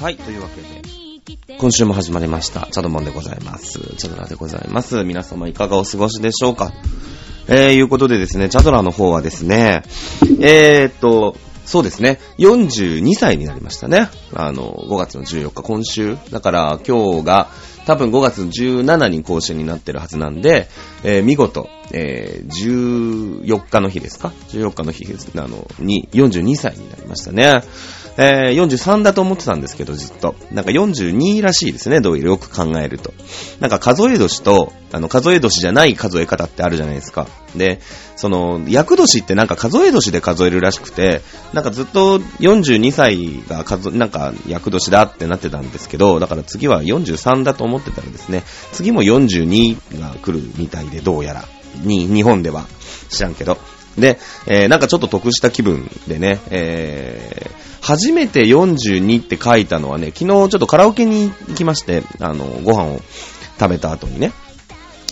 はい、というわけで、今週も始まりました、チャドモンでございます。チャドラでございます。皆様いかがお過ごしでしょうかえー、いうことでですね、チャドラの方はですね、えーっと、そうですね、42歳になりましたね。あの、5月の14日、今週。だから今日が、多分5月17に更新になってるはずなんで、えー見事、えー14日の日ですか ?14 日の日あの、に、42歳になりましたね。えー43だと思ってたんですけど、ずっと。なんか42らしいですね、どういうよく考えると。なんか数え年と、あの、数え年じゃない数え方ってあるじゃないですか。で、その、厄年ってなんか数え年で数えるらしくて、なんかずっと42歳が数、なんか厄年だってなってたんですけど、だから次は43だと思ってたらですね、次も42が来るみたいで、どうやら。に、日本では。知らんけど。で、えーなんかちょっと得した気分でね、えー初めて42って書いたのはね、昨日ちょっとカラオケに行きまして、あの、ご飯を食べた後にね、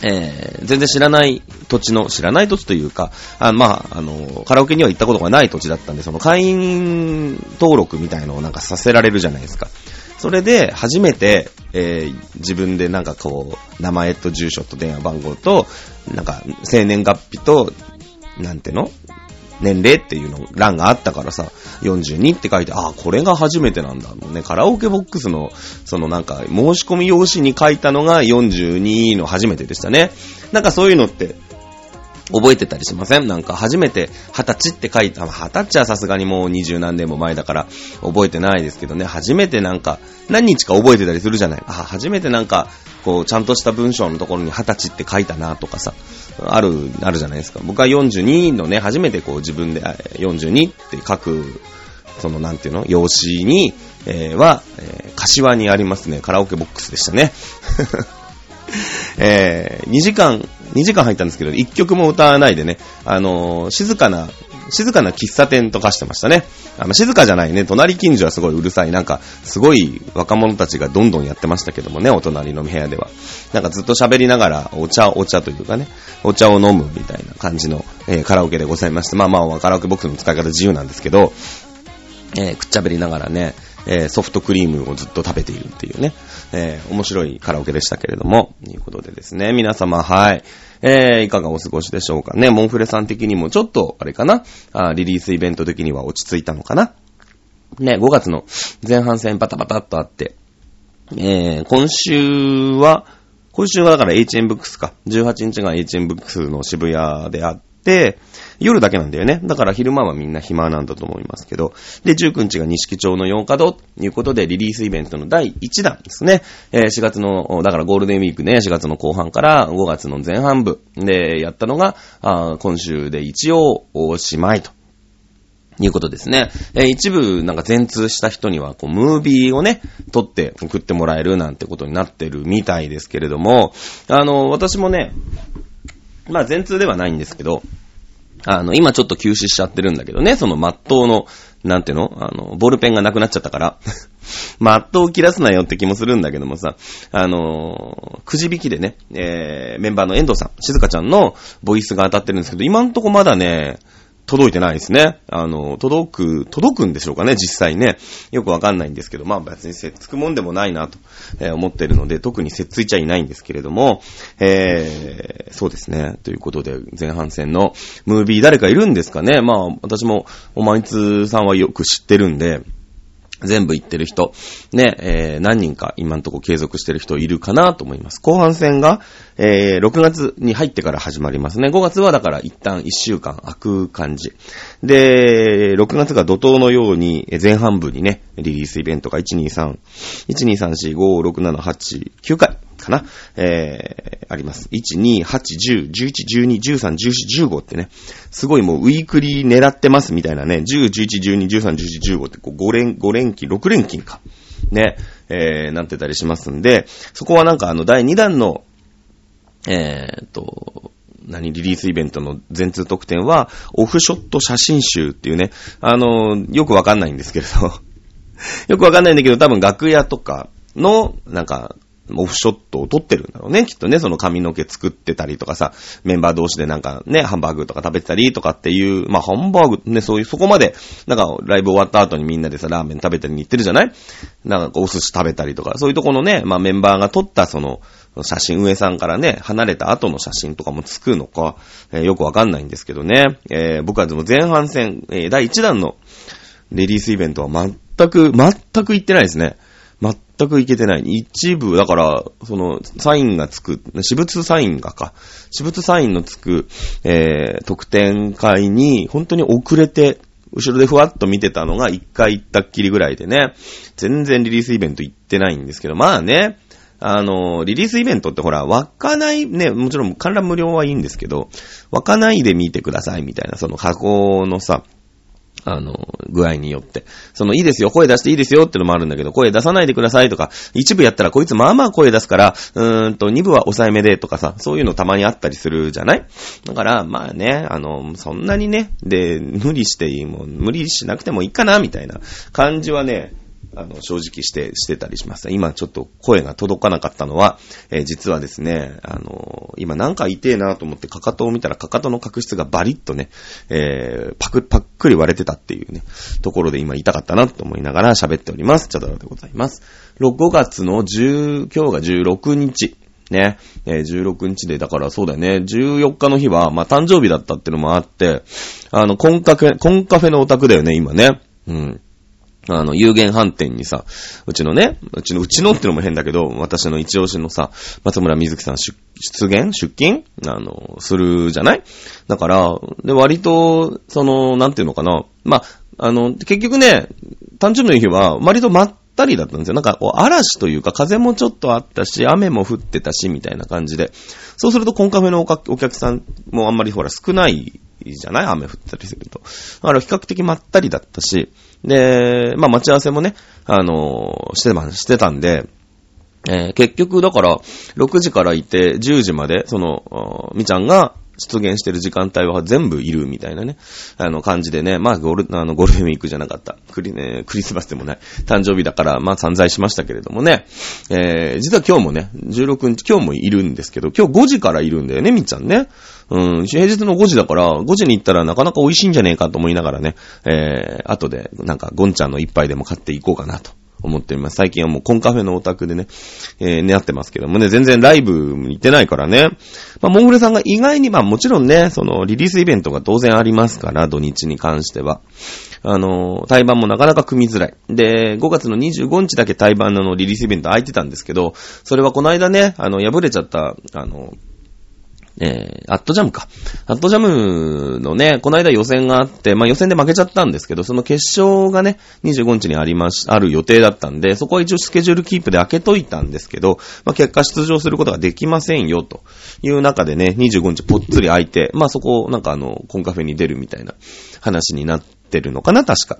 えー全然知らない土地の、知らない土地というか、あまあ、あの、カラオケには行ったことがない土地だったんで、その会員登録みたいのをなんかさせられるじゃないですか。それで、初めて、えー自分でなんかこう、名前と住所と電話番号と、なんか、生年月日と、なんての？年齢っていうの、欄があったからさ、42って書いて、ああ、これが初めてなんだ。もうね、カラオケボックスの、そのなんか、申し込み用紙に書いたのが42の初めてでしたね。なんかそういうのって、覚えてたりしません？なんか初めて二十歳って書いた、まあ二十歳はさすがにもう二十何年も前だから覚えてないですけどね、初めてなんか何日か覚えてたりするじゃない？あ、初めてなんかこうちゃんとした文章のところに二十歳って書いたなとかさ、ある、あるじゃないですか。僕は42のね、初めてこう自分で42って書くその、なんていうの？用紙に、えーは、えー柏にありますね、カラオケボックスでしたね。えー、2時間、2時間入ったんですけど、1曲も歌わないでね、あのー静かな、静かな喫茶店とかしてましたね。あの、静かじゃないね、隣近所はすごいうるさい、なんか、すごい若者たちがどんどんやってましたけどもね、お隣の部屋では。なんかずっと喋りながら、お茶、お茶というかね、お茶を飲むみたいな感じの、えーカラオケでございまして、まあまあ、カラオケボックスの使い方自由なんですけど、えーくっちゃべりながらね、えーソフトクリームをずっと食べているっていうね、えー面白いカラオケでしたけれども、ということでですね、皆様、はい。えーいかがお過ごしでしょうかね。モンフレさん的にもちょっと、あれかなあリリースイベント的には落ち着いたのかなね、5月の前半戦バタバタっとあって、えー今週は、今週はだから HM ブックスか。18日が HM ブックスの渋谷であって、夜だけなんだよね。だから昼間はみんな暇なんだと思いますけど。で、19日が西木町の8日堂ということで、リリースイベントの第1弾ですね。えー4月の、だからゴールデンウィークね、4月の後半から5月の前半部でやったのが、あ今週で一応おしまいと。いうことですね。えー一部なんか全通した人には、こう、ムービーをね、撮って送ってもらえるなんてことになってるみたいですけれども、あの、私もね、まあ全通ではないんですけど、あの、今ちょっと休止しちゃってるんだけどね、その真っ当の、なんていうの？あの、ボールペンがなくなっちゃったから、真っ当を切らすなよって気もするんだけどもさ、あのくじ引きでね、えー、メンバーの遠藤さん、静香ちゃんのボイスが当たってるんですけど、今んとこまだね、届いてないですね。あの、届く、届くんでしょうかね、実際ね。よくわかんないんですけど、まあ別にせっつくもんでもないなと、えー思ってるので、特にせっついちゃいないんですけれども、えー、そうですね。ということで、前半戦のムービー誰かいるんですかねまあ私も、おまいつさんはよく知ってるんで、全部言ってる人、ね、えー、何人か今んとこ継続してる人いるかなと思います。後半戦が、えー、6月に入ってから始まりますね。5月はだから一旦1週間空く感じ。で、6月が怒涛のように前半部にね、リリースイベントが123、123456789回かな、えー、あります。1、2、8、10、11、12、13、14、15ってね、すごいもうウィークリー狙ってますみたいなね、10、11、12、13、14、15ってこう5連、5連勤、6連勤か。ね、えー、なってたりしますんで、そこはなんかあの第2弾の、えーっと、何、リリースイベントの全通特典は、オフショット写真集っていうね、あの、よくわかんないんですけれど、よくわかんないんだけど、多分楽屋とかの、なんか、オフショットを撮ってるんだろうね。きっとね、その髪の毛作ってたりとかさ、メンバー同士でなんかね、ハンバーグとか食べてたりとかっていう、まあ、ハンバーグね、そういう、そこまで、なんか、ライブ終わった後にみんなでさ、ラーメン食べたりに行ってるじゃない？なんか、お寿司食べたりとか、そういうとこのね、まあ、メンバーが撮ったその、写真、上さんからね、離れた後の写真とかもつくのか、えー、よくわかんないんですけどね。えー、僕はでも前半戦、えー、第1弾のレディースイベントは全く、全く行ってないですね。全く行けてない。一部、だから、その、サインがつく、私物サインがか、私物サインのつく、えー、特典会に、本当に遅れて、後ろでふわっと見てたのが一回行ったっきりぐらいでね、全然リリースイベント行ってないんですけど、まあね、あの、リリースイベントってほら、湧かない、ね、もちろん観覧無料はいいんですけど、湧かないで見てくださいみたいな、その箱のさ、あの、具合によって。その、いいですよ、声出していいですよってのもあるんだけど、声出さないでくださいとか、一部やったらこいつまあまあ声出すから、うーんと、二部は抑えめでとかさ、そういうのたまにあったりするじゃない？だから、まあね、あの、そんなにね、で、無理していいもん、無理しなくてもいいかな、みたいな感じはね、あの、正直して、してたりします。今ちょっと声が届かなかったのは、えー、実はですね、あのー、今なんか痛えなと思ってかかとを見たらかかとの角質がバリッとね、えー、パク、パックリ割れてたっていうね、ところで今痛かったなと思いながら喋っております。チャドラでございます。5月の10、今日が16日。ね、えー、16日で、だからそうだよね、14日の日は、まあ、誕生日だったってのもあって、あの、コンカフェ、コンカフェのオタクだよね、今ね。うん。あの、有限飯店にさ、うちのね、うちの、うちのってのも変だけど、私の一押しのさ、松村瑞希さん出、出現？出勤？あの、するじゃない？だから、で、割と、その、なんていうのかな？まあ、あの、結局ね、誕生日の日は、割とまったりだったんですよ。なんか、嵐というか、風もちょっとあったし、雨も降ってたし、みたいな感じで。そうすると、コンカフェのお客さんもあんまりほら少ないじゃない？雨降ったりすると。だから比較的まったりだったし、で、まあ待ち合わせもね、あのしてま、してたんで、えー、結局だから、6時からいて、10時まで、その、みちゃんが出現してる時間帯は全部いるみたいなね、あの感じでね、まあゴル、あのゴールデンウィークじゃなかった。クリ、ね、クリスマスでもない。誕生日だから、まあ散財しましたけれどもね、えー、実は今日もね、16日、今日もいるんですけど、今日5時からいるんだよね、みっちゃんね。うん、平日の5時だから、5時に行ったらなかなか美味しいんじゃねえかと思いながらね、えー、後で、なんか、ゴンちゃんの一杯でも買っていこうかなと。思っております。最近はもうコンカフェのオタクでね、えー、ね、ってますけどもね、全然ライブ行ってないからね。まあ、モンゴルさんが意外に、まあもちろんね、そのリリースイベントが当然ありますから、土日に関しては。あの、対バンもなかなか組みづらい。で、5月の25日だけ対バンのリリースイベント空いてたんですけど、それはこの間ね、あの、破れちゃった、あの、えー、アットジャムか。アットジャムのね、この間予選があって、まあ予選で負けちゃったんですけど、その決勝がね、25日にありまし、ある予定だったんで、そこは一応スケジュールキープで開けといたんですけど、まあ結果出場することができませんよ、という中でね、25日ぽっつり空いて、まあそこ、なんかあの、コンカフェに出るみたいな話になってるのかな、確か。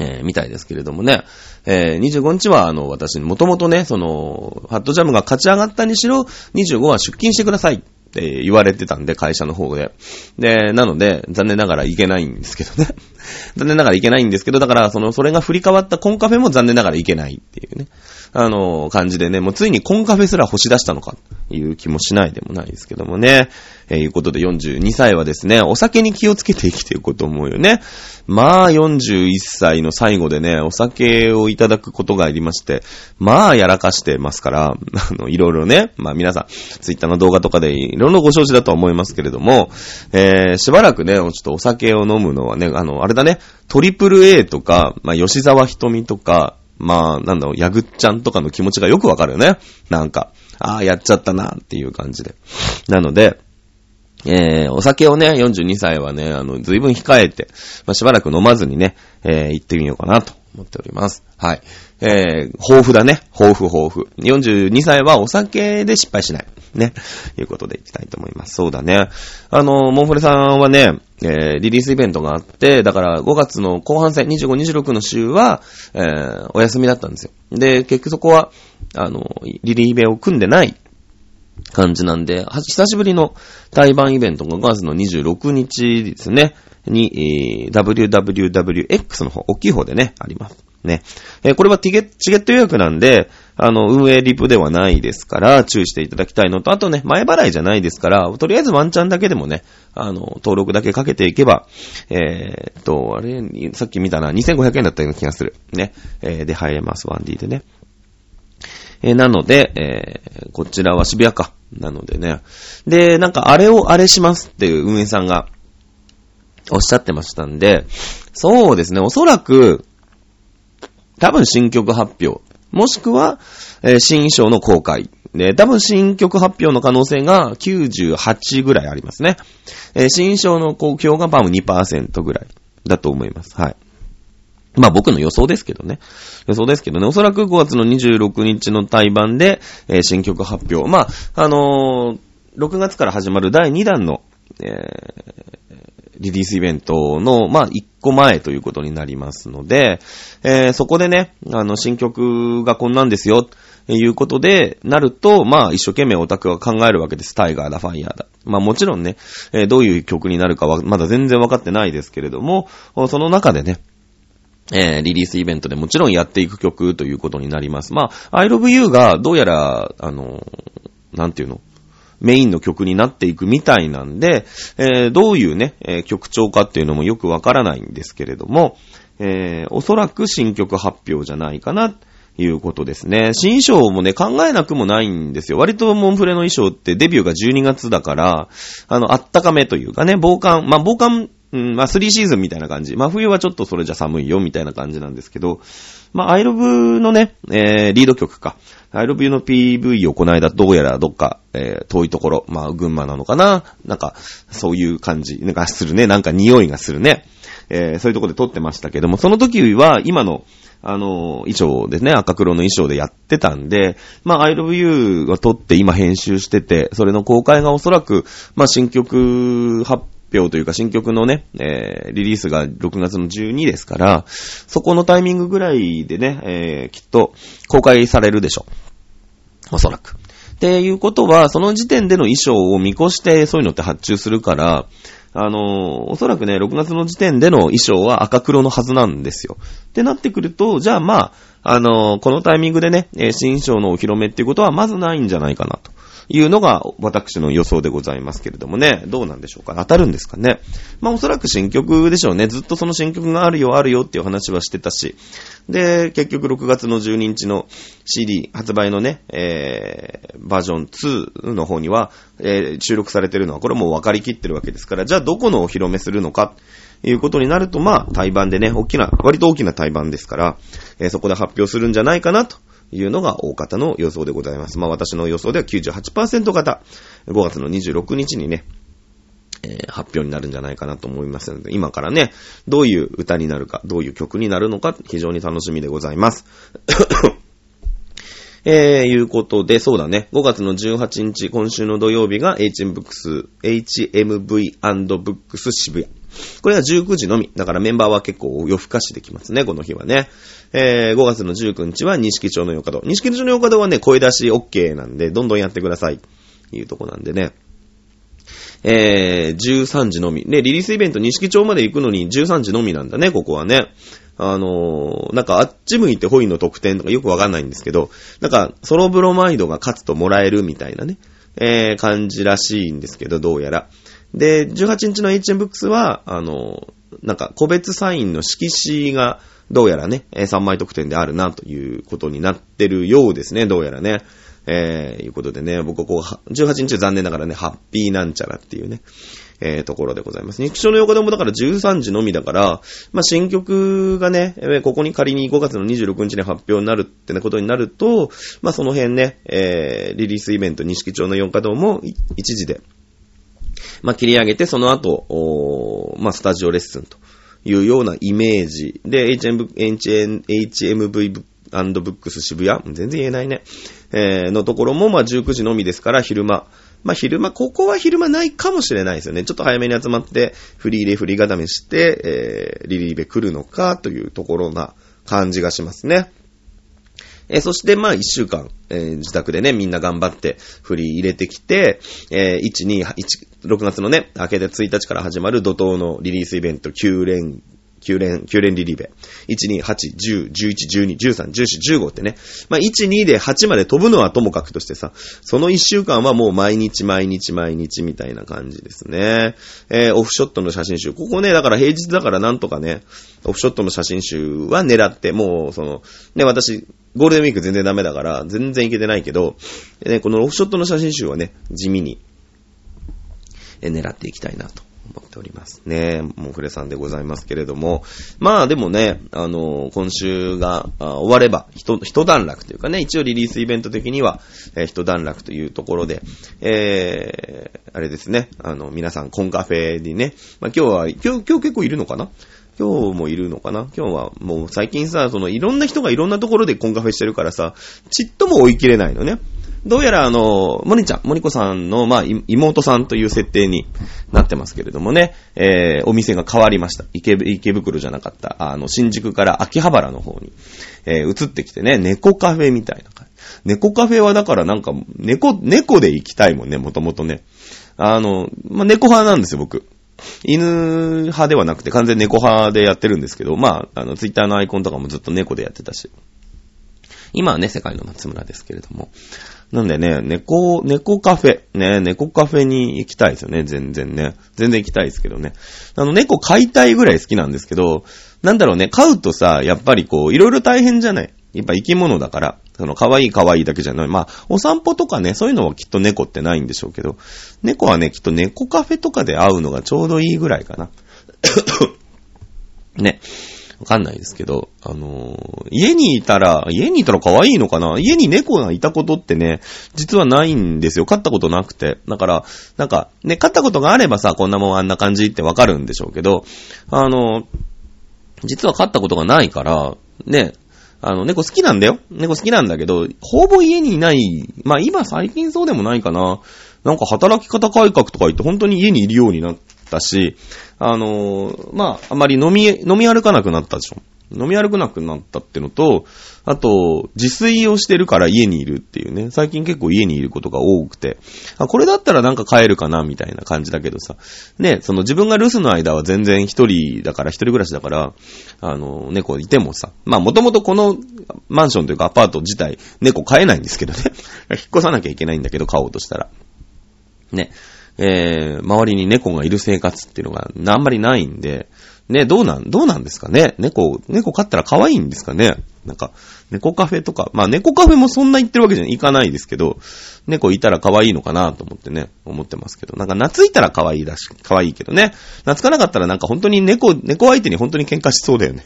えー、みたいですけれどもね。えー、25日は、あの、私、もともとね、その、ハットジャムが勝ち上がったにしろ、25は出勤してください。って言われてたんで、会社の方で。で、なので、残念ながらいけないんですけどね。残念ながらいけないんですけど、だから、その、それが振り変わったコンカフェも残念ながらいけないっていうね。あの、感じでね、もうついにコンカフェすら欲し出したのか、という気もしないでもないですけどもね。えー、いうことで42歳はですね、お酒に気をつけて生きていこうと思うよね。まあ、41歳の最後でね、お酒をいただくことがありまして、まあ、やらかしてますから、あの、いろいろね、まあ皆さん、ツイッターの動画とかでいろいろご承知だと思いますけれども、えー、しばらくね、ちょっとお酒を飲むのはね、あの、あれだね、トリプル A とか、まあ、吉沢瞳とか、まあ、なんだろう、ヤグッちゃんとかの気持ちがよくわかるよね。なんか、ああ、やっちゃったな、っていう感じで。なので、えー、お酒をね、42歳はね、あの、随分控えて、まあ、しばらく飲まずにね、えー、行ってみようかなと思っております。はい。えー、豊富だね。豊富豊富。42歳はお酒で失敗しない。ね。いうことでいきたいと思います。そうだね。あの、モンフレさんはね、えー、リリースイベントがあって、だから5月の後半戦、25、26の週は、えー、お休みだったんですよ。で、結局そこは、あの、リリーベを組んでない感じなんで、久しぶりの対バンイベントが5月の26日ですね、に、WWWX の方、大きい方でね、あります。ね。えー、これはティゲット予約なんで、あの、運営リプではないですから、注意していただきたいのと、あとね、前払いじゃないですから、とりあえずワンチャンだけでもね、あの、登録だけかけていけば、えー、っと、あれ、さっき見たな、2500円だったような気がする。ね。えー、で入れます、1D でね。えー、なので、えー、こちらは渋谷か。なのでね。で、なんかあれをあれしますっていう運営さんがおっしゃってましたんで、そうですね、おそらく、多分新曲発表、もしくは、えー、新衣装の公開。で、多分新曲発表の可能性が98ぐらいありますね。えー、新衣装の公表が多分2%ぐらいだと思います。はい。まあ僕の予想ですけどね。予想ですけどね。おそらく5月の26日の対バンで、えー、新曲発表。まあ、あのー、6月から始まる第2弾の、えー、リリースイベントの、まあ、1個前ということになりますので、えー、そこでね、あの、新曲がこんなんですよ、ということで、なると、まあ、一生懸命オタクは考えるわけです。タイガーだ、ファイヤーだ。まあ、もちろんね、えー、どういう曲になるかは、まだ全然わかってないですけれども、その中でね、えー、リリースイベントでもちろんやっていく曲ということになります。まあ、I love you がどうやら、あの、なんていうの？メインの曲になっていくみたいなんで、えー、どういうね、えー、曲調かっていうのもよくわからないんですけれども、えー、おそらく新曲発表じゃないかな、いうことですね。新衣装もね、考えなくもないんですよ。割とモンフレの衣装ってデビューが12月だから、あの、あったかめというかね、防寒、まあ、防寒、うん、まあ、3シーズンみたいな感じ。まあ、冬はちょっとそれじゃ寒いよ、みたいな感じなんですけど、まあ、アイロブのね、えー、リード曲か。アイロブユの PV をこの間どうやらどっか、えー、遠いところ、まあ、群馬なのかななんか、そういう感じがするね。なんか匂いがするね。えー、そういうとこで撮ってましたけども、その時は今の、あの、衣装ですね、赤黒の衣装でやってたんで、まあ、I love you が撮って今編集してて、それの公開がおそらく、まあ、新曲発表というか新曲のね、えー、リリースが6月の12ですから、そこのタイミングぐらいでね、えー、きっと公開されるでしょう。おそらく。っていうことは、その時点での衣装を見越してそういうのって発注するから、あのー、おそらくね、6月の時点での衣装は赤黒のはずなんですよ。ってなってくると、じゃあまあ、あのー、このタイミングでね、新衣装のお披露目っていうことはまずないんじゃないかなと。いうのが私の予想でございますけれどもね、どうなんでしょうか。当たるんですかね。まあおそらく新曲でしょうね。ずっとその新曲があるよあるよっていう話はしてたし、で、結局6月の12日の CD 発売のね、えー、バージョン2の方には、えー、収録されてるのはこれもう分かりきってるわけですから、じゃあどこのお披露目するのか、いうことになると、まあ、対バンでね、大きな、割と大きな対バンですから、えー、そこで発表するんじゃないかなというのが大方の予想でございます。まあ私の予想では98%方、5月の26日にね、えー、発表になるんじゃないかなと思いますので、今からね、どういう歌になるか、どういう曲になるのか、非常に楽しみでございます。えー、いうことで、そうだね。5月の18日、今週の土曜日が HM ブックス、HMV& 渋谷。これは19時のみ。だからメンバーは結構夜更かしできますね、この日はね。えー、5月の19日は錦町の洋華堂。錦町の洋華堂はね、声出し OK なんで、どんどんやってください。いうとこなんでね。えー、13時のみ。ね、リリースイベント錦町まで行くのに13時のみなんだね、ここはね。あのー、なんかあっち向いてホイの特典とかよくわかんないんですけど、なんかソロブロマイドが勝つともらえるみたいなね、えー、感じらしいんですけど、どうやら。で、18日の HM ブックスは、あのー、なんか個別サインの色紙が、どうやらね、3枚特典であるなということになってるようですね、どうやらね。えー、いうことでね、僕はこう、18日残念ながらね、ハッピーなんちゃらっていうね、えー、ところでございます。日章の横でもだから13時のみだから、まあ、新曲がね、ここに仮に5月の26日に発表になるってなことになると、まあ、その辺ね、えー、リリースイベント、西木町の4稼働も一時で、まあ、切り上げて、その後、まあ、スタジオレッスンと。いうようなイメージで、HM HMV ブックス渋谷？全然言えないね。えー、のところも、まあ、19時のみですから、昼間。まあ、昼間、ここは昼間ないかもしれないですよね。ちょっと早めに集まって、フリーレフリー固めして、えー、リリーベ来るのかというところな感じがしますね。えー、そして、まあ、一週間、えー、自宅でね、みんな頑張って、フリー入れてきて、えー、1、2、1、6月のね、明けで1日から始まる怒涛のリリースイベント9連9連、9連リリーベ。1、2、8、10、11、12、13、14、15ってね。まあ、1、2で8まで飛ぶのはともかくとしてさ、その1週間はもう毎日毎日毎日みたいな感じですね。えー、オフショットの写真集。ここね、だから平日だからなんとかね、オフショットの写真集は狙って、もう、その、ね、私、ゴールデンウィーク全然ダメだから、全然いけてないけど、ね、このオフショットの写真集はね、地味に、え狙っていきたいなと思っておりますね。もうフレさんでございますけれども。まあでもね、あの、今週が終われば、一、一段落というかね、一応リリースイベント的には、えー、一段落というところで、えー、あれですね、あの、皆さんコンカフェにね、まあ今日は、今日、今日結構いるのかな？今日もいるのかな？今日はもう最近さ、そのいろんな人がいろんなところでコンカフェしてるからさ、ちっとも追い切れないのね。どうやらあの、モニちゃん、モニコさんの、まあ、妹さんという設定になってますけれどもね、えー、お店が変わりました。池池袋じゃなかった、あの、新宿から秋葉原の方に、えー、移ってきてね、猫カフェみたいな感じ。猫カフェはだからなんか、猫、猫で行きたいもんね、もともとね。あの、まあ、猫派なんですよ、僕。犬派ではなくて完全猫派でやってるんですけど、まあ、あの、ツイッターのアイコンとかもずっと猫でやってたし。今はね、世界の松村ですけれども。なんでね、猫、猫カフェ、ね、猫カフェに行きたいですよね、全然ね。全然行きたいですけどね。あの、猫飼いたいぐらい好きなんですけど、なんだろうね、飼うとさ、やっぱりこう、いろいろ大変じゃない？やっぱ生き物だから、その、可愛い可愛いだけじゃない。まあ、お散歩とかね、そういうのはきっと猫ってないんでしょうけど、猫はね、きっと猫カフェとかで会うのがちょうどいいぐらいかな。ね。わかんないですけど、あのー、家にいたら、家にいたら可愛いのかな？家に猫がいたことってね、実はないんですよ。飼ったことなくて。だから、なんか、ね、飼ったことがあればさ、こんなもんあんな感じってわかるんでしょうけど、あのー、実は飼ったことがないから、ね、あの、猫好きなんだよ。猫好きなんだけど、ほぼ家にいない。まあ今最近そうでもないかな。なんか働き方改革とか言って本当に家にいるようになったし、あのー、まあ、あまり飲み、飲み歩かなくなったでしょ。飲み歩かなくなったってのと、あと、自炊をしてるから家にいるっていうね。最近結構家にいることが多くて。あ、これだったらなんか帰るかなみたいな感じだけどさ。ね、その自分が留守の間は全然一人だから、一人暮らしだから、あの、猫いてもさ。まあもともとこのマンションというかアパート自体、猫飼えないんですけどね。引っ越さなきゃいけないんだけど、飼おうとしたら。ね。えー、周りに猫がいる生活っていうのがあんまりないんで、ね、どうなん、どうなんですかね？猫、猫飼ったら可愛いんですかね？なんか、猫カフェとか、まあ猫カフェもそんな行ってるわけじゃいかないですけど、猫いたら可愛いのかなと思ってね、思ってますけど、なんか懐いたら可愛いだし、可愛いけどね、懐かなかったらなんか本当に猫、猫相手に本当に喧嘩しそうだよね。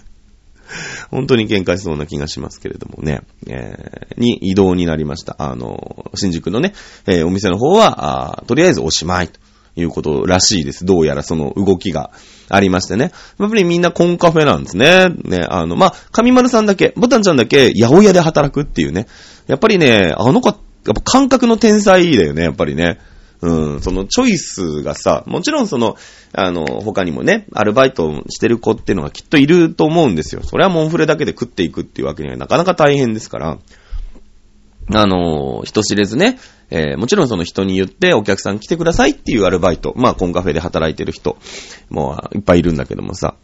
本当に喧嘩しそうな気がしますけれどもね、えー、に移動になりました。あの、新宿のね、えー、お店の方は、あとりあえずおしまいということらしいです。どうやらその動きがありましてね。やっぱりみんなコンカフェなんですね。ね、あの、まあ、上丸さんだけ、ボタンちゃんだけ、八百屋で働くっていうね。やっぱりね、あの子、やっぱ感覚の天才だよね、やっぱりね。うん、そのチョイスがさ、もちろんその、あの、他にもね、アルバイトしてる子っていうのがきっといると思うんですよ。それはモンフレだけで食っていくっていうわけにはなかなか大変ですから。あの、人知れずね、えー、もちろんその人に言ってお客さん来てくださいっていうアルバイト、まあコンカフェで働いてる人もいっぱいいるんだけどもさ、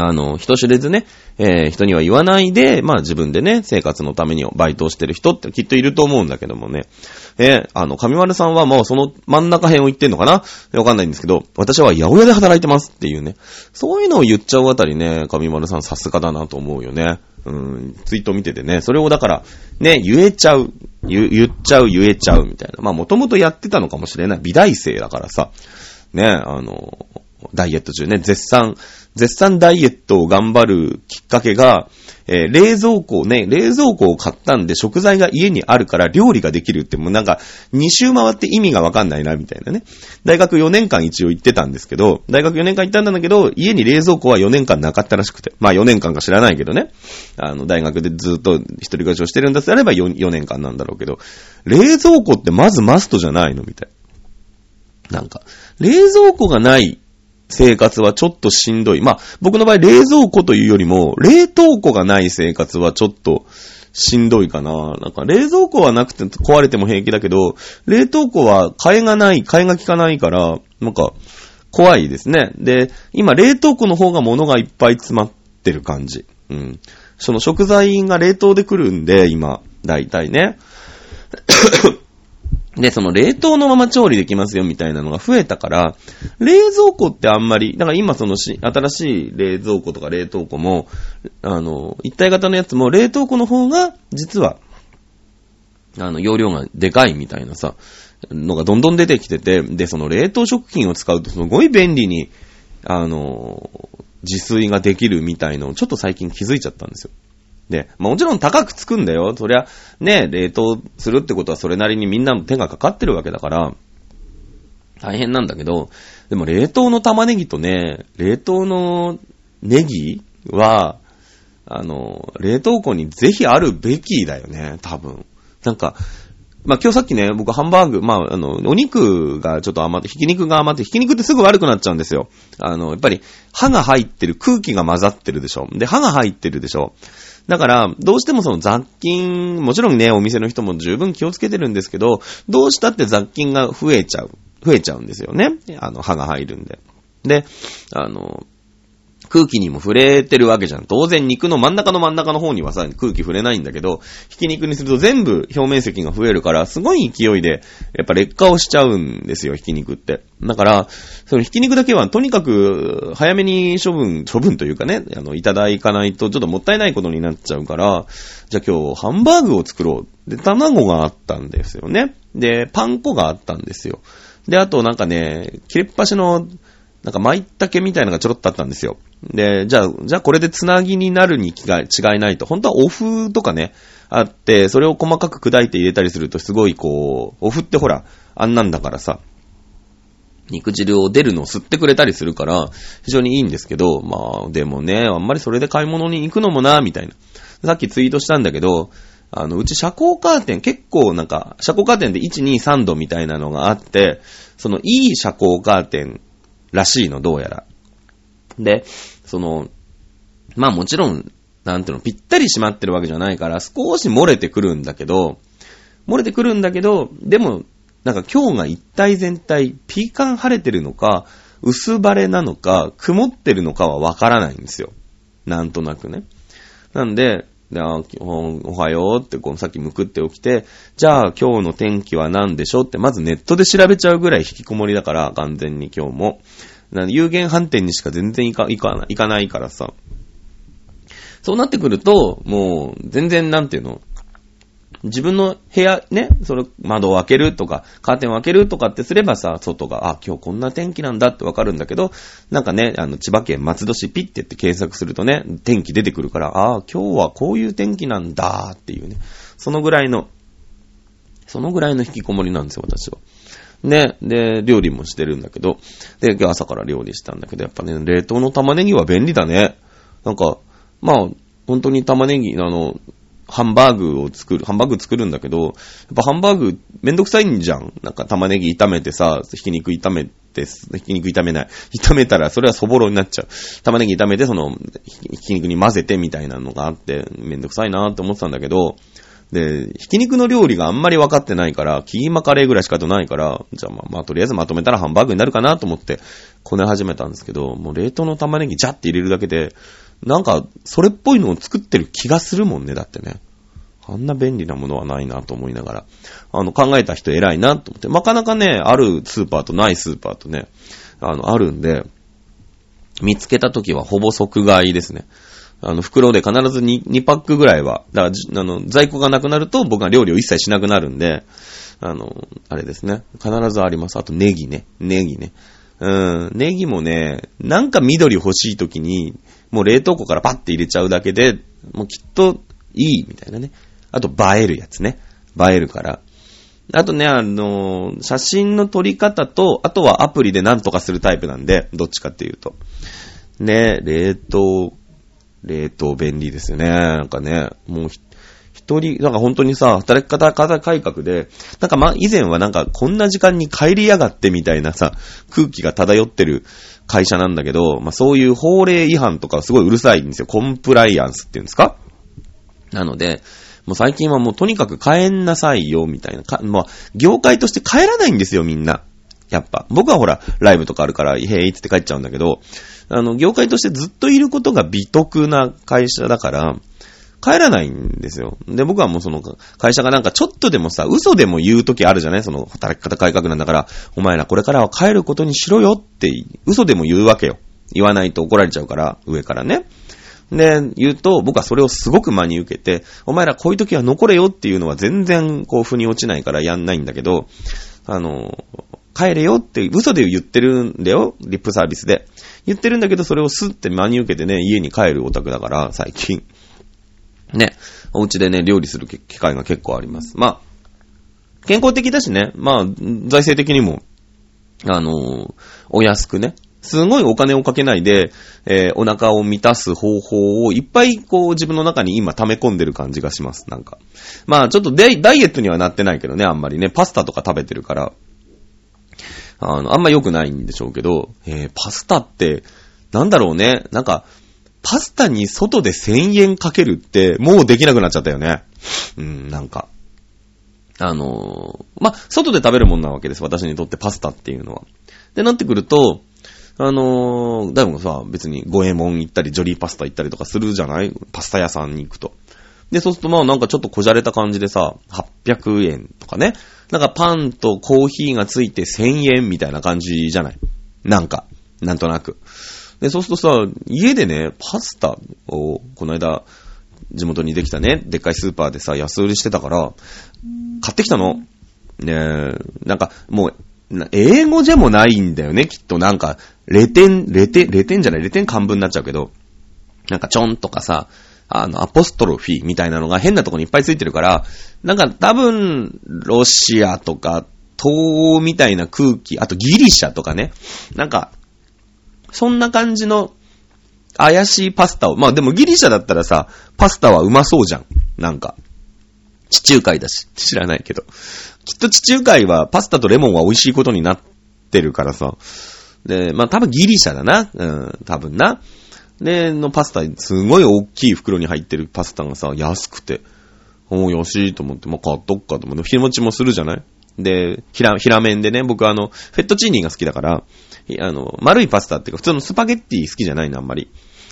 あの、人知れずね、えー、人には言わないで、まあ自分でね、生活のためにバイトをしてる人ってきっといると思うんだけどもね。えー、あの、上丸さんはもうその真ん中辺を言ってんのかな？わかんないんですけど、私は八百屋で働いてますっていうね。そういうのを言っちゃうあたりね、上丸さんさすがだなと思うよね。うん、ツイート見ててね、それをだから、ね、言えちゃう、言言っちゃう、言えちゃうみたいな。まあもともとやってたのかもしれない。美大生だからさ、ね、あの、ダイエット中ね、絶賛、絶賛ダイエットを頑張るきっかけが、えー、冷蔵庫ね、冷蔵庫を買ったんで食材が家にあるから料理ができるってもうなんか2周回って意味がわかんないなみたいなね。大学4年間一応行ってたんですけど、大学4年間行ったんだけど、家に冷蔵庫は4年間なかったらしくて。まあ4年間か知らないけどね。あの、大学でずっと一人暮らしをしてるんだってあれば 4, 4年間なんだろうけど、冷蔵庫ってまずマストじゃないのみたいな。なんか、冷蔵庫がない生活はちょっとしんどい。まあ、僕の場合冷蔵庫というよりも、冷凍庫がない生活はちょっとしんどいかな。なんか冷蔵庫はなくて壊れても平気だけど、冷凍庫は替えがない、替えが効かないから、なんか、怖いですね。で、今、冷凍庫の方が物がいっぱい詰まってる感じ。うん。その食材が冷凍で来るんで、今、だいたいね。で、その冷凍のまま調理できますよみたいなのが増えたから、冷蔵庫ってあんまり、だから今そのし、新しい冷蔵庫とか冷凍庫も、あの、一体型のやつも冷凍庫の方が、実は、あの、容量がでかいみたいなさ、のがどんどん出てきてて、で、その冷凍食品を使うとすごい便利に、あの、自炊ができるみたいのをちょっと最近気づいちゃったんですよ。で、まあ、もちろん高くつくんだよ。そりゃ、ね、冷凍するってことはそれなりにみんなの手がかかってるわけだから、大変なんだけど、でも冷凍の玉ねぎとね、冷凍のネギは、あの、冷凍庫にぜひあるべきだよね、多分。なんか、まあ、今日さっきね、僕ハンバーグ、まあ、あの、お肉がちょっと余って、ひき肉が余って、ひき肉ってすぐ悪くなっちゃうんですよ。あの、やっぱり、歯が入ってる、空気が混ざってるでしょ。で、歯が入ってるでしょ。だから、どうしてもその雑菌、もちろんね、お店の人も十分気をつけてるんですけど、どうしたって雑菌が増えちゃう。増えちゃうんですよね。あの、歯が入るんで。で、あの、空気にも触れてるわけじゃん。当然肉の真ん中の真ん中の方にはさ、空気触れないんだけど、ひき肉にすると全部表面積が増えるから、すごい勢いで、やっぱ劣化をしちゃうんですよ、ひき肉って。だから、そのひき肉だけはとにかく早めに処分、処分というかね、あの、いただいかないとちょっともったいないことになっちゃうから、じゃあ今日ハンバーグを作ろう。で、卵があったんですよね。で、パン粉があったんですよ。で、あとなんかね、切れっ端のなんか舞茸みたいなのがちょろっとあったんですよ。で、じゃあ、じゃあこれでつなぎになるに違いないと。本当はお麩とかね、あって、それを細かく砕いて入れたりするとすごいこう、お麩ってほら、あんなんだからさ、肉汁を出るのを吸ってくれたりするから、非常にいいんですけど、まあ、でもね、あんまりそれで買い物に行くのもな、みたいな。さっきツイートしたんだけど、あの、うち遮光カーテン、結構なんか、遮光カーテンで1、2、3度みたいなのがあって、そのいい遮光カーテンらしいの、どうやら。で、その、まあもちろん、なんていうの、ぴったり閉まってるわけじゃないから、少し漏れてくるんだけど、漏れてくるんだけど、でも、なんか今日が一体全体、ピーカン晴れてるのか、薄晴れなのか、曇ってるのかはわからないんですよ。なんとなくね。なんで、でおはようってこうさっきむくって起きて、じゃあ今日の天気は何でしょうってまずネットで調べちゃうぐらい引きこもりだから完全に今日も。有限反転にしか全然行か行かないかないからさ。そうなってくると、もう全然なんていうの、自分の部屋ね、それ窓を開けるとか、カーテンを開けるとかってすればさ、外が、あ、今日こんな天気なんだってわかるんだけど、なんかね、あの、千葉県松戸市ピッてって検索するとね、天気出てくるから、あ、今日はこういう天気なんだっていうね、そのぐらいの、そのぐらいの引きこもりなんですよ、私は。ね、で、料理もしてるんだけど、で、今日朝から料理したんだけど、やっぱね、冷凍の玉ねぎは便利だね。なんか、まあ、本当に玉ねぎ、あの、ハンバーグを作る、ハンバーグ作るんだけど、やっぱハンバーグめんどくさいんじゃん。なんか玉ねぎ炒めてさ、ひき肉炒めて、ひき肉炒めない。炒めたらそれはそぼろになっちゃう。玉ねぎ炒めてその、ひき肉に混ぜてみたいなのがあって、めんどくさいなーって思ってたんだけど、で、ひき肉の料理があんまり分かってないから、キーマカレーぐらいしかとないから、じゃあまあ、まあ、とりあえずまとめたらハンバーグになるかなと思って、こね始めたんですけど、もう冷凍の玉ねぎジャって入れるだけで、なんか、それっぽいのを作ってる気がするもんね、だってね。あんな便利なものはないなと思いながら、あの、考えた人偉いなと思って、なかなかね、あるスーパーとないスーパーとね、あの、あるんで、見つけた時はほぼ即買いですね。あの、袋で必ず 2, 2パックぐらいは、だから、あの、在庫がなくなると僕は料理を一切しなくなるんで、あの、あれですね。必ずあります。あとネギね。ネギね。うん、ネギもね、なんか緑欲しい時に、もう冷凍庫からパッて入れちゃうだけで、もうきっといいみたいなね。あと映えるやつね。映えるから。あとね、あの、写真の撮り方と、あとはアプリで何とかするタイプなんで、どっちかっていうと。ね、冷凍、冷凍便利ですよね。なんかね、もう一人、なんか本当にさ、働き方改革で、なんかま、以前はなんかこんな時間に帰りやがってみたいなさ、空気が漂ってる会社なんだけど、まあそういう法令違反とかすごいうるさいんですよ。コンプライアンスっていうんですか？なので、もう最近はもうとにかく帰んなさいよ、みたいな。か、まあ、業界として帰らないんですよ、みんな。やっぱ。僕はほら、ライブとかあるから、へいって帰っちゃうんだけど、あの、業界としてずっといることが美徳な会社だから、帰らないんですよ。で、僕はもうその、会社がなんかちょっとでもさ、嘘でも言う時あるじゃない？その、働き方改革なんだから、お前らこれからは帰ることにしろよって、嘘でも言うわけよ。言わないと怒られちゃうから、上からね。で、言うと、僕はそれをすごく真に受けて、お前らこういう時は残れよっていうのは全然、こう、腑に落ちないからやんないんだけど、あの、帰れよって嘘で言ってるんだよ、リップサービスで。言ってるんだけど、それをスッて真に受けてね、家に帰るオタクだから、最近。ね、お家でね、料理する機会が結構あります。まあ、健康的だしね、まあ、財政的にも、あのー、お安くね、すごいお金をかけないで、えー、お腹を満たす方法をいっぱいこう自分の中に今溜め込んでる感じがします、なんか。まあちょっとダイエットにはなってないけどね、あんまりね、パスタとか食べてるから、あの、あんま良くないんでしょうけど、えー、パスタって、なんだろうね、なんか、パスタに外で1000円かけるって、もうできなくなっちゃったよね。うん、なんか。あのー、ま外で食べるもんなわけです。私にとってパスタっていうのは。で、なってくると、あのー、だいぶさ、別に五右衛門行ったり、ジョリーパスタ行ったりとかするじゃない？パスタ屋さんに行くと。で、そうするとまあなんかちょっとこじゃれた感じでさ、800円とかね。なんかパンとコーヒーがついて1000円みたいな感じじゃない？なんか、なんとなく。で、そうするとさ、家でね、パスタを、この間、地元にできたね、でっかいスーパーでさ、安売りしてたから、買ってきたの。ねえ、なんか、もう、英語じゃもないんだよね、きっと。なんか、レテン、レテン、レテンじゃない、レテン漢文になっちゃうけど、なんかちょんとかさ、あの、アポストロフィーみたいなのが変なとこにいっぱいついてるから、なんか多分、ロシアとか、東欧みたいな空気、あとギリシャとかね、なんか、そんな感じの怪しいパスタを、まあでもギリシャだったらさ、パスタはうまそうじゃん。なんか。地中海だし、知らないけど。きっと地中海はパスタとレモンは美味しいことになってるからさ。で、まあ多分ギリシャだな。うん、多分な。で、のパスタ、すごい大きい袋に入ってるパスタがさ、安くて。おー、安いと思って、まあ、買っとくかと思って、日持ちもするじゃない？で、平、平麺でね、僕あの、フェットチーニーが好きだから、あの、丸いパスタっていうか、普通のスパゲッティ好きじゃないの、あんまり。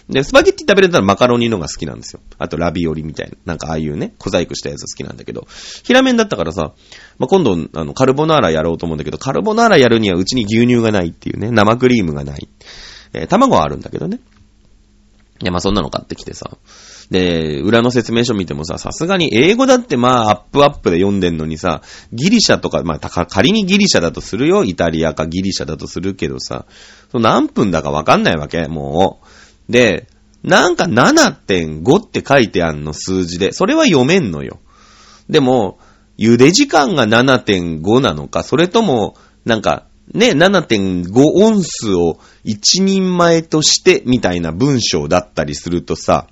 で、スパゲッティ食べれたらマカロニのが好きなんですよ。あとラビオリみたいな。なんかああいうね、小細工したやつ好きなんだけど。平麺だったからさ、まあ、今度、あの、カルボナーラやろうと思うんだけど、カルボナーラやるにはうちに牛乳がないっていうね、生クリームがない。えー、卵はあるんだけどね。いや、まあ、そんなの買ってきてさ。で、裏の説明書見てもさ、さすがに英語だってまあ、アップアップで読んでんのにさ、ギリシャとか、まあ、仮にギリシャだとするよ。イタリアかギリシャだとするけどさ、その何分だかわかんないわけ、もう。で、なんか7.5って書いてあんの、数字で。それは読めんのよ。でも、茹で時間が7.5なのか、それとも、なんか、ね、7.5音数を一人前としてみたいな文章だったりするとさ、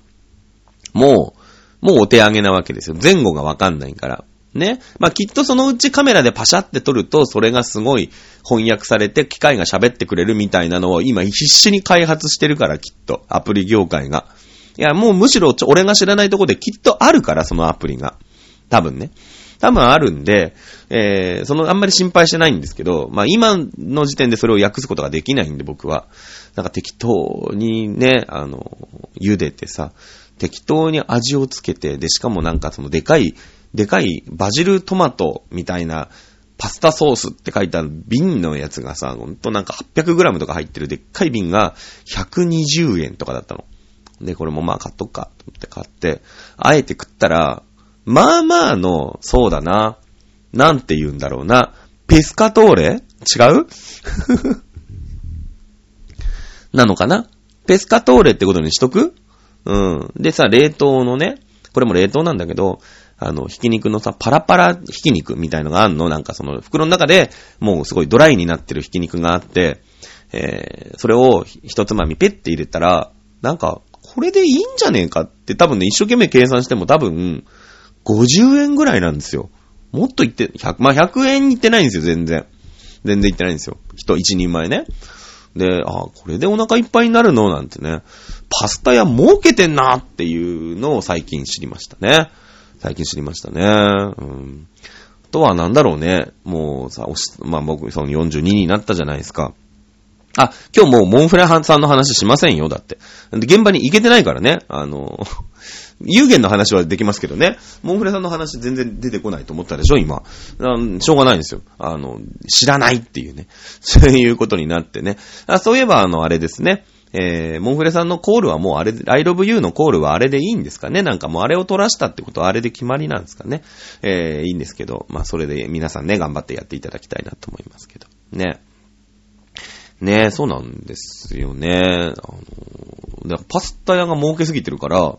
もう、もうお手上げなわけですよ。前後がわかんないから。ね。まあ、きっとそのうちカメラでパシャって撮ると、それがすごい翻訳されて機械が喋ってくれるみたいなのを今必死に開発してるから、きっと。アプリ業界が。いや、もうむしろ俺が知らないとこできっとあるから、そのアプリが。多分ね。多分あるんで、えー、その、あんまり心配してないんですけど、まあ今の時点でそれを訳すことができないんで僕は。なんか適当にね、あの、茹でてさ、適当に味をつけて、で、しかもなんかそのでかい、でかいバジルトマトみたいなパスタソースって書いた瓶のやつがさ、ほんとなんか 800g とか入ってるでっかい瓶が120円とかだったの。で、これもまあ買っとくかって買って、あえて食ったら、まあまあの、そうだな。なんて言うんだろうな。ペスカトーレ？違う？なのかな？ペスカトーレってことにしとく？うん。でさ、冷凍のね、これも冷凍なんだけど、あの、ひき肉のさ、パラパラひき肉みたいのがあんの？なんかその、袋の中で、もうすごいドライになってるひき肉があって、えー、それを一つまみペッて入れたら、なんか、これでいいんじゃねえかって多分ね、一生懸命計算しても多分、50円ぐらいなんですよ。もっと言って、100、まあ、100円いってないんですよ、全然。全然いってないんですよ。人、一人前ね。で、あ、これでお腹いっぱいになるの？なんてね。パスタ屋儲けてんなっていうのを最近知りましたね。最近知りましたね。うん。あとはなんだろうね。もうさ、おし、まあ僕、その42になったじゃないですか。あ、今日もうモンフレハンさんの話しませんよ、だって。現場に行けてないからね。あの、有限の話はできますけどね。モンフレさんの話全然出てこないと思ったでしょ、今。しょうがないんですよ。あの、知らないっていうね。そういうことになってね。あそういえば、あの、あれですね。えー、モンフレさんのコールはもうあれ、I love you のコールはあれでいいんですかね？なんかもうあれを取らしたってことはあれで決まりなんですかね？えー、いいんですけど、まあそれで皆さんね、頑張ってやっていただきたいなと思いますけど。ね。ねそうなんですよね。あの、パスタ屋が儲けすぎてるから、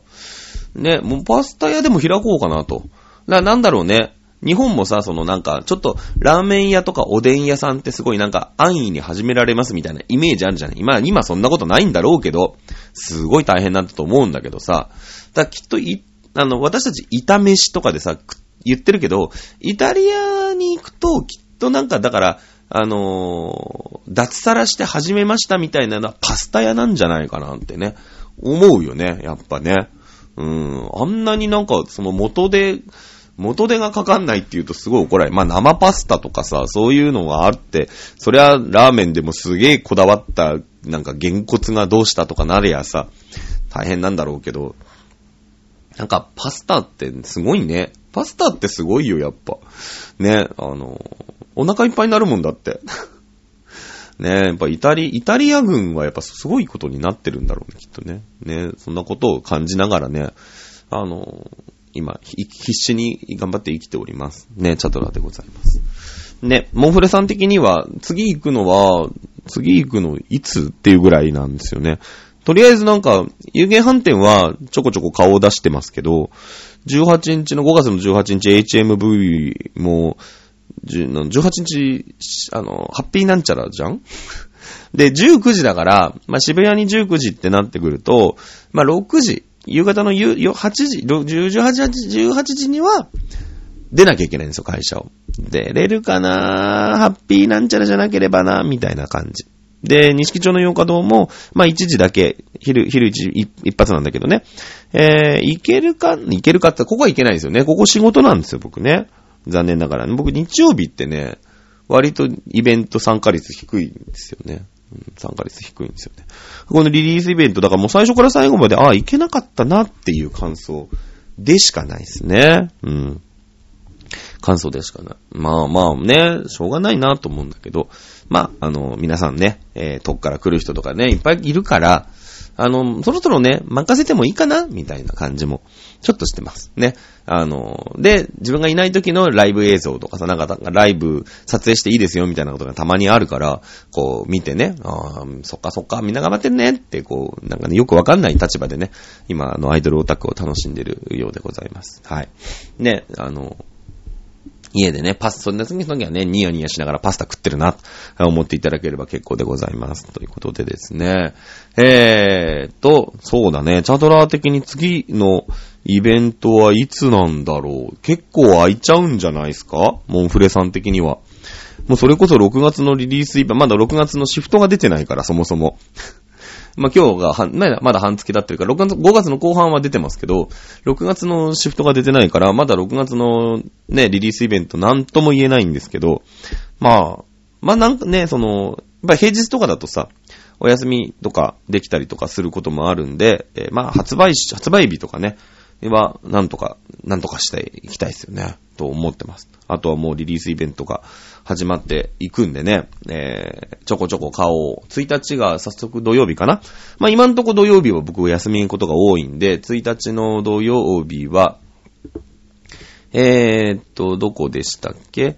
ね、もうパスタ屋でも開こうかなと。な、なんだろうね。日本もさ、そのなんか、ちょっと、ラーメン屋とかおでん屋さんってすごいなんか、安易に始められますみたいなイメージあるじゃない今、今そんなことないんだろうけど、すごい大変なんだと思うんだけどさ、だきっとい、あの、私たち炒飯とかでさ、言ってるけど、イタリアに行くと、きっとなんか、だから、あのー、脱サラして始めましたみたいなのはパスタ屋なんじゃないかなってね、思うよね、やっぱね。うん、あんなになんか、その元で、元手がかかんないって言うとすごい怒られる。まあ生パスタとかさ、そういうのがあって、そりゃラーメンでもすげえこだわった、なんかげんこつがどうしたとかなれやさ、大変なんだろうけど、なんかパスタってすごいね。パスタってすごいよ、やっぱ。ね、あの、お腹いっぱいになるもんだって。ねやっぱイタリ、イタリア軍はやっぱすごいことになってるんだろうね、きっとね。ねそんなことを感じながらね、あの、今、必死に頑張って生きております。ね、チャトラでございます。ね、モンフレさん的には、次行くのは、次行くのいつっていうぐらいなんですよね。とりあえずなんか、有限飯店はちょこちょこ顔を出してますけど、18日の5月の18日 HMV も、18日、あの、ハッピーなんちゃらじゃん？で、19時だから、まあ、渋谷に19時ってなってくると、まあ、6時、夕方の8時、18時、18時には、出なきゃいけないんですよ、会社を。出れるかな？ハッピーなんちゃらじゃなければな？みたいな感じ。で、西木町の洋華堂も、まあ、1時だけ、昼、昼一一発なんだけどね。えー、行けるか、行けるかって、ここは行けないんですよね。ここ仕事なんですよ、僕ね。残念ながらね。僕日曜日ってね、割とイベント参加率低いんですよね。参加率低いんですよね。このリリースイベント、だからもう最初から最後まで、ああ、いけなかったなっていう感想でしかないですね。うん。感想でしかない。まあまあね、しょうがないなと思うんだけど、まあ、あの、皆さんね、えー、遠くから来る人とかね、いっぱいいるから、あの、そろそろね、任せてもいいかな？みたいな感じも、ちょっとしてます。ね。あの、で、自分がいない時のライブ映像とかさ、なんか、ライブ撮影していいですよみたいなことがたまにあるから、こう、見てね、ああ、そっかそっか、みんな頑張ってんねって、こう、なんかね、よくわかんない立場でね、今、あの、アイドルオタクを楽しんでるようでございます。はい。ね、あの、家でね、パス、そんな時はね、ニヤニヤしながらパスタ食ってるな、思っていただければ結構でございます。ということでですね。えーと、そうだね、チャドラー的に次のイベントはいつなんだろう。結構空いちゃうんじゃないですか？モンフレさん的には。もうそれこそ6月のリリースイベント、まだ6月のシフトが出てないから、そもそも。まあ、今日がは、まだ半月だってるから、6月、5月の後半は出てますけど、6月のシフトが出てないから、まだ6月のね、リリースイベントなんとも言えないんですけど、まあ、まあなんかね、その、やっぱり平日とかだとさ、お休みとかできたりとかすることもあるんで、えー、まあ発売し、発売日とかね、は、なんとか、なんとかしていきたいですよね。と思ってます。あとはもうリリースイベントが始まっていくんでね、えー、ちょこちょこ顔を、1日が早速土曜日かな。まあ今んとこ土曜日は僕休みことが多いんで、1日の土曜日は、えー、っと、どこでしたっけ？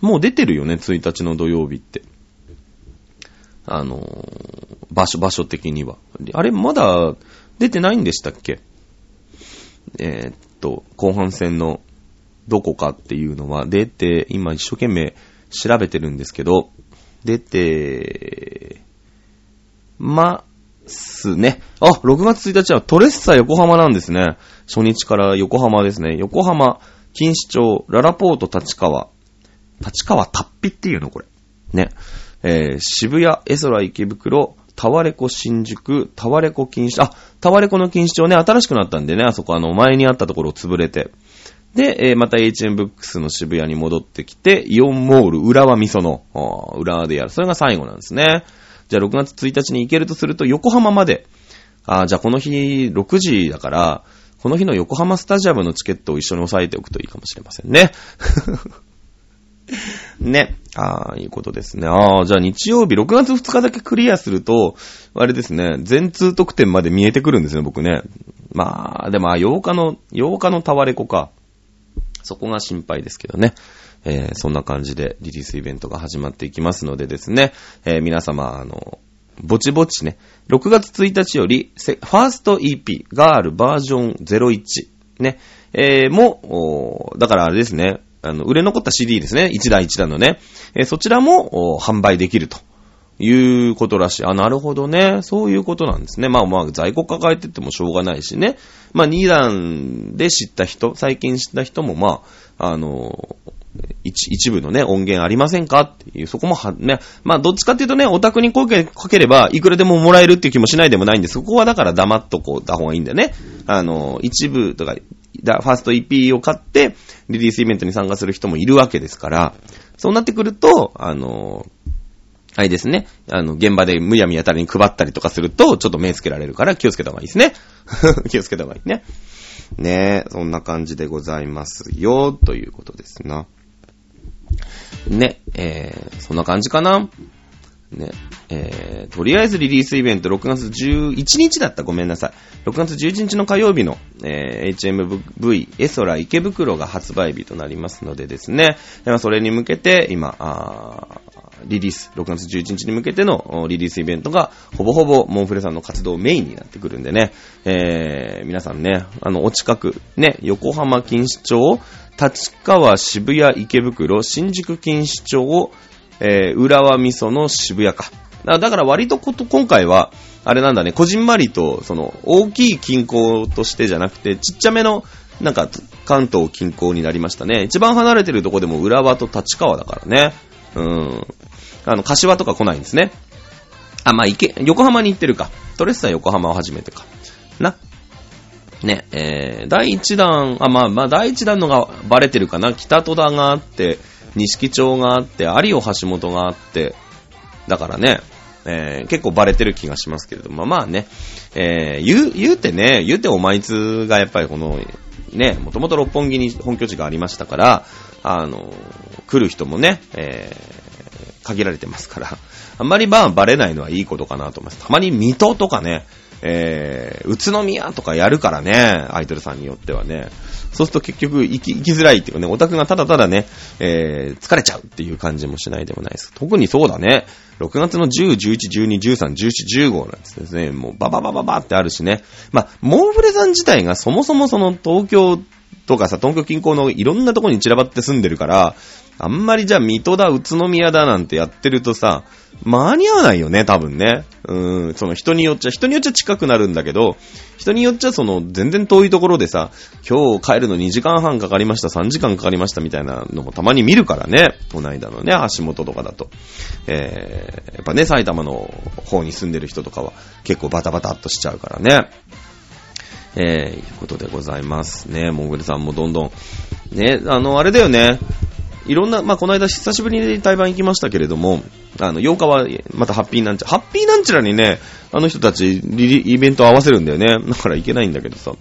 もう出てるよね、1日の土曜日って。あのー、場所、場所的には。あれ、まだ出てないんでしたっけ？えー、っと、後半戦のどこかっていうのは出て、今一生懸命調べてるんですけど、出て、ますね。あ、6月1日はトレッサ横浜なんですね。初日から横浜ですね。横浜、錦糸町、ララポート立川。立川タッピっていうのこれ。ね。えー、渋谷、エソラ池袋、タワレコ新宿、タワレコ錦糸、あ、タワレコの錦糸町ね、新しくなったんでね、あそこあの、前にあったところを潰れて、で、えーまた HM ブックスの渋谷に戻ってきて、イオンモール浦和味噌の、浦和でやる。それが最後なんですね。じゃあ6月1日に行けるとすると、横浜まで。あじゃあこの日6時だから、この日の横浜スタジアムのチケットを一緒に押さえておくといいかもしれませんね。ね。ああ、いうことですね。ああ、じゃあ日曜日、6月2日だけクリアすると、あれですね、全通得点まで見えてくるんですね、僕ね。まあ、でも、あ8日の、8日のタワレコか。そこが心配ですけどね。えーそんな感じでリリースイベントが始まっていきますのでですね、えー皆様、あの、ぼちぼちね、6月1日より、ファースト EP、ガールバージョン01、ね、えーも、だからあれですね、あの、売れ残った CD ですね、1弾1弾のね、えーそちらも、お販売できると。いうことらしい。あ、なるほどね。そういうことなんですね。まあまあ、在庫抱えててもしょうがないしね。まあ、2弾で知った人、最近知った人も、まあ、あの、一一部のね、音源ありませんかっていう、そこもは、ね、まあ、どっちかっていうとね、オタクに声かければ、いくらでももらえるっていう気もしないでもないんで、そこはだから黙っとこうた方がいいんだよね。あの、一部とか、ファースト EP を買って、リリースイベントに参加する人もいるわけですから、そうなってくると、あの、あれですね。あの、現場でむやみやたらに配ったりとかすると、ちょっと目つけられるから気をつけた方がいいですね。気をつけた方がいいね。ねえ、そんな感じでございますよ、ということですな。ね、えー、そんな感じかな。ね、えー、とりあえずリリースイベント6月11日だった。ごめんなさい。6月11日の火曜日の、えー、HMV エソラ池袋が発売日となりますのでですね。まあそれに向けて、今、あーリリース、6月11日に向けてのリリースイベントが、ほぼほぼモンフレさんの活動メインになってくるんでね、えー、皆さんね、あの、お近く、ね、横浜錦糸町、立川、渋谷、池袋、新宿錦糸町、えー、浦和味噌の渋谷か。だから割とこと、今回は、あれなんだね、こじんまりと、その、大きい近郊としてじゃなくて、ちっちゃめの、なんか、関東近郊になりましたね。一番離れてるとこでも浦和と立川だからね。うん。あの、柏とか来ないんですね。あ、まあ、池、横浜に行ってるか。トレッサ横浜を初めてか。な。ね、えー、第1弾、あ、まあ、まあ、第1弾のがバレてるかな。北戸田があって、錦町があって、有尾橋本があって、だからね、えー結構バレてる気がしますけれども、まあね、えー言う、言うてね、言うてお前つがやっぱりこの、ね、もともと六本木に本拠地がありましたから、あの、来る人もね、えー限られてますから、あんまりまあバレないのはいいことかなと思います。たまに水戸とかね、えー、宇都宮とかやるからね、アイドルさんによってはね。そうすると結局行き、行きづらいっていうかね、オタクがただただね、えー、疲れちゃうっていう感じもしないでもないです。特にそうだね。6月の10、11、12、13、17、15なんですね。もうバババババってあるしね。まあ、モンフレさん自体がそもそもその東京とかさ、東京近郊のいろんなとこに散らばって住んでるから、あんまりじゃあ水戸だ、宇都宮だなんてやってるとさ、間に合わないよね、多分ね。うん、その人によっちゃ、人によっちゃ近くなるんだけど、人によっちゃその全然遠いところでさ、今日帰るの2時間半かかりました、3時間かかりましたみたいなのもたまに見るからね。この間のね、足元とかだと。えー、やっぱね、埼玉の方に住んでる人とかは結構バタバタっとしちゃうからね。えー、いうことでございますね。モンゴルさんもどんどん。ね、あの、あれだよね。いろんな、まあ、この間久しぶりに台湾行きましたけれども、あの、8日はまたハッピーなんちゃら、ハッピーなんちゃらにね、あの人たちリリ、イベント合わせるんだよね。だから行けないんだけどさ。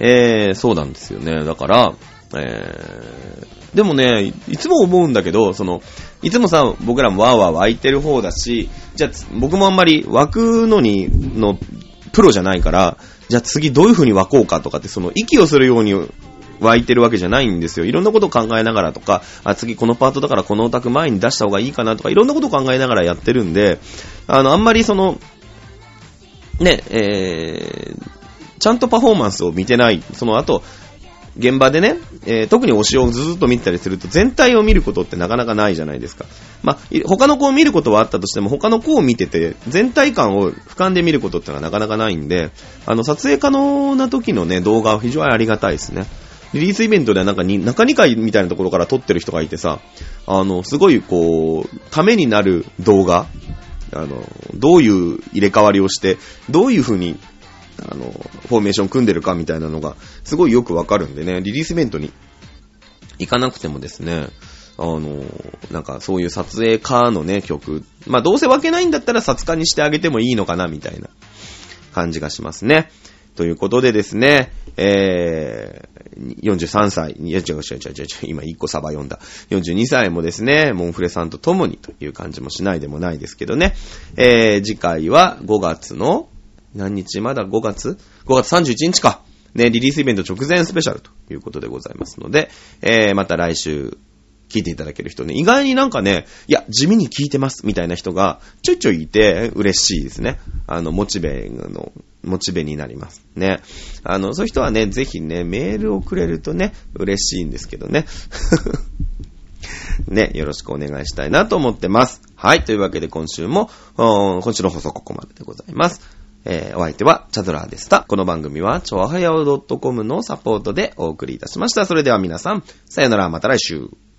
えー、そうなんですよね。だから、えー、でもね、いつも思うんだけど、その、いつもさ、僕らもワーワー湧いてる方だし、じゃあ、僕もあんまり湧くのに、の、プロじゃないから、じゃあ次どういう風に湧こうかとかって、その、息をするように湧いてるわけじゃないんですよ。いろんなことを考えながらとか、あ、次このパートだからこのオタク前に出した方がいいかなとか、いろんなことを考えながらやってるんで、あの、あんまりその、ね、えー、ちゃんとパフォーマンスを見てない、その後、現場でね、えー特に推しをずっと見てたりすると、全体を見ることってなかなかないじゃないですか。まあ、他の子を見ることはあったとしても、他の子を見てて、全体感を俯瞰で見ることってのはなかなかないんで、あの、撮影可能な時のね、動画は非常にありがたいですね。リリースイベントではなんかに、中2回みたいなところから撮ってる人がいてさ、あの、すごいこう、ためになる動画、あの、どういう入れ替わりをして、どういう風にあの、フォーメーション組んでるかみたいなのが、すごいよくわかるんでね、リリースイベントに行かなくてもですね、あの、なんかそういう撮影家のね、曲、まあどうせ分けないんだったら撮家にしてあげてもいいのかな、みたいな感じがしますね。ということでですね、えー、43歳、いや違う違う違う違う、今1個サバ読んだ。42歳もですね、モンフレさんと共にという感じもしないでもないですけどね。えー、次回は5月の、何日まだ？5月 ?5 月31日か。ね、リリースイベント直前スペシャルということでございますので、えー、また来週、聞いていただける人ね、意外になんかね、いや、地味に聞いてますみたいな人がちょいちょいいて嬉しいですね。あの、モチベの、モチベになります。ね。あの、そういう人はね、ぜひね、メールをくれるとね、嬉しいんですけどね。ね、よろしくお願いしたいなと思ってます。はい、というわけで今週も、今週の放送ここまででございます。えー、お相手はチャドラーでした。この番組は、ちょはやお .com のサポートでお送りいたしました。それでは皆さん、さよなら、また来週。